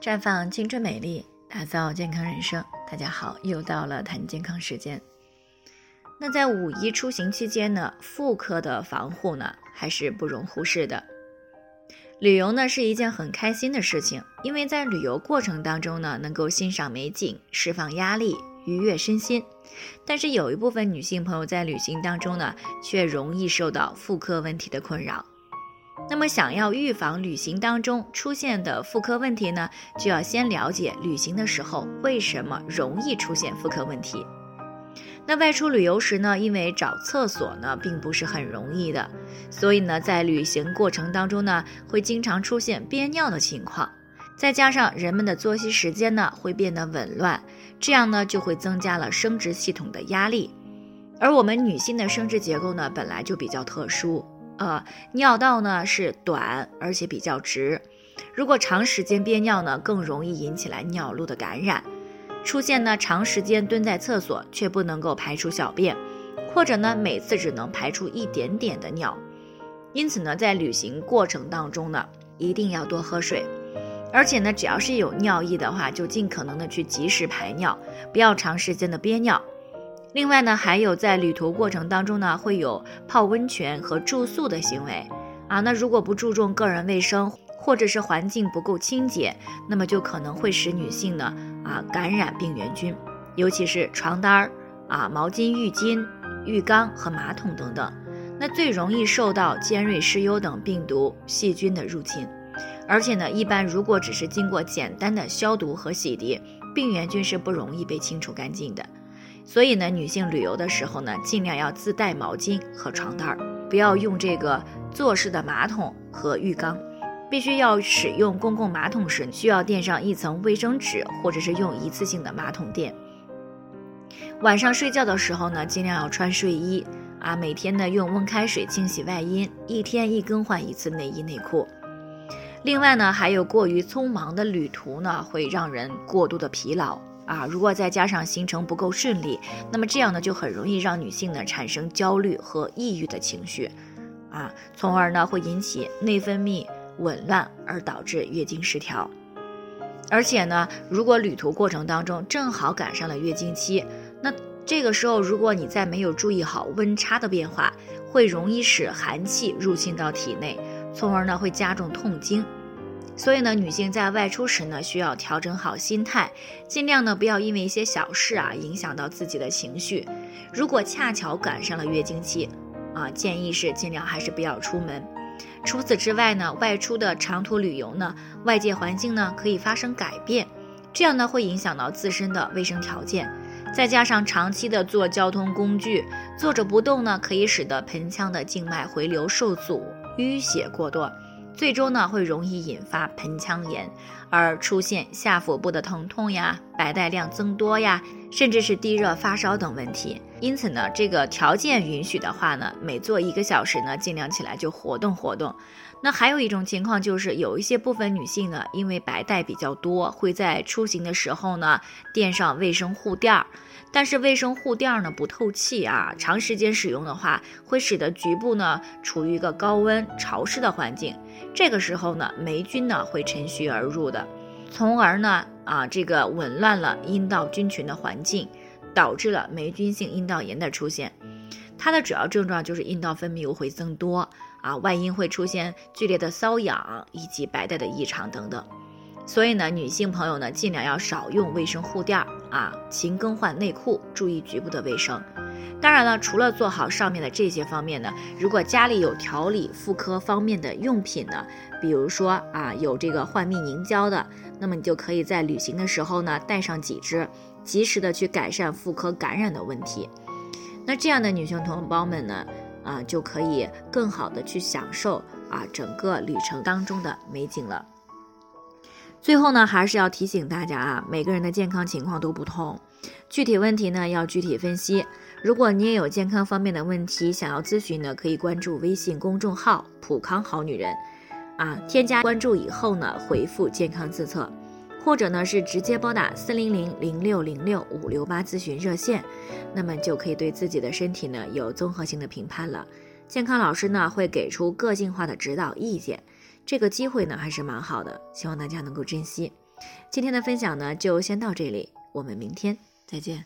绽放青春美丽，打造健康人生。大家好，又到了谈健康时间。那在五一出行期间呢，妇科的防护呢还是不容忽视的。旅游呢是一件很开心的事情，因为在旅游过程当中呢，能够欣赏美景，释放压力，愉悦身心。但是有一部分女性朋友在旅行当中呢，却容易受到妇科问题的困扰。那么，想要预防旅行当中出现的妇科问题呢，就要先了解旅行的时候为什么容易出现妇科问题。那外出旅游时呢，因为找厕所呢并不是很容易的，所以呢，在旅行过程当中呢，会经常出现憋尿的情况。再加上人们的作息时间呢会变得紊乱，这样呢就会增加了生殖系统的压力。而我们女性的生殖结构呢本来就比较特殊。呃，尿道呢是短而且比较直，如果长时间憋尿呢，更容易引起来尿路的感染，出现呢长时间蹲在厕所却不能够排出小便，或者呢每次只能排出一点点的尿，因此呢在旅行过程当中呢，一定要多喝水，而且呢只要是有尿意的话，就尽可能的去及时排尿，不要长时间的憋尿。另外呢，还有在旅途过程当中呢，会有泡温泉和住宿的行为啊。那如果不注重个人卫生，或者是环境不够清洁，那么就可能会使女性呢啊感染病原菌，尤其是床单儿啊、毛巾、浴巾、浴缸和马桶等等，那最容易受到尖锐湿疣等病毒细菌的入侵。而且呢，一般如果只是经过简单的消毒和洗涤，病原菌是不容易被清除干净的。所以呢，女性旅游的时候呢，尽量要自带毛巾和床单儿，不要用这个坐式的马桶和浴缸。必须要使用公共马桶时，需要垫上一层卫生纸，或者是用一次性的马桶垫。晚上睡觉的时候呢，尽量要穿睡衣啊，每天呢用温开水清洗外阴，一天一更换一次内衣内裤。另外呢，还有过于匆忙的旅途呢，会让人过度的疲劳。啊，如果再加上行程不够顺利，那么这样呢就很容易让女性呢产生焦虑和抑郁的情绪，啊，从而呢会引起内分泌紊乱，而导致月经失调。而且呢，如果旅途过程当中正好赶上了月经期，那这个时候如果你再没有注意好温差的变化，会容易使寒气入侵到体内，从而呢会加重痛经。所以呢，女性在外出时呢，需要调整好心态，尽量呢不要因为一些小事啊影响到自己的情绪。如果恰巧赶上了月经期，啊，建议是尽量还是不要出门。除此之外呢，外出的长途旅游呢，外界环境呢可以发生改变，这样呢会影响到自身的卫生条件。再加上长期的坐交通工具，坐着不动呢，可以使得盆腔的静脉回流受阻，淤血过多。最终呢，会容易引发盆腔炎，而出现下腹部的疼痛呀、白带量增多呀，甚至是低热发烧等问题。因此呢，这个条件允许的话呢，每坐一个小时呢，尽量起来就活动活动。那还有一种情况就是，有一些部分女性呢，因为白带比较多，会在出行的时候呢，垫上卫生护垫儿。但是卫生护垫儿呢不透气啊，长时间使用的话，会使得局部呢处于一个高温潮湿的环境。这个时候呢，霉菌呢会趁虚而入的，从而呢啊这个紊乱了阴道菌群的环境，导致了霉菌性阴道炎的出现。它的主要症状就是阴道分泌物会增多啊，外阴会出现剧烈的瘙痒以及白带的异常等等。所以呢，女性朋友呢尽量要少用卫生护垫啊，勤更换内裤，注意局部的卫生。当然了，除了做好上面的这些方面呢，如果家里有调理妇科方面的用品呢，比如说啊有这个换蜜凝胶的，那么你就可以在旅行的时候呢带上几支，及时的去改善妇科感染的问题。那这样的女性同胞们呢，啊就可以更好的去享受啊整个旅程当中的美景了。最后呢，还是要提醒大家啊，每个人的健康情况都不同，具体问题呢要具体分析。如果你也有健康方面的问题想要咨询呢，可以关注微信公众号“普康好女人”，啊，添加关注以后呢，回复“健康自测”，或者呢是直接拨打四零零零六零六五六八咨询热线，那么就可以对自己的身体呢有综合性的评判了。健康老师呢会给出个性化的指导意见，这个机会呢还是蛮好的，希望大家能够珍惜。今天的分享呢，就先到这里，我们明天再见。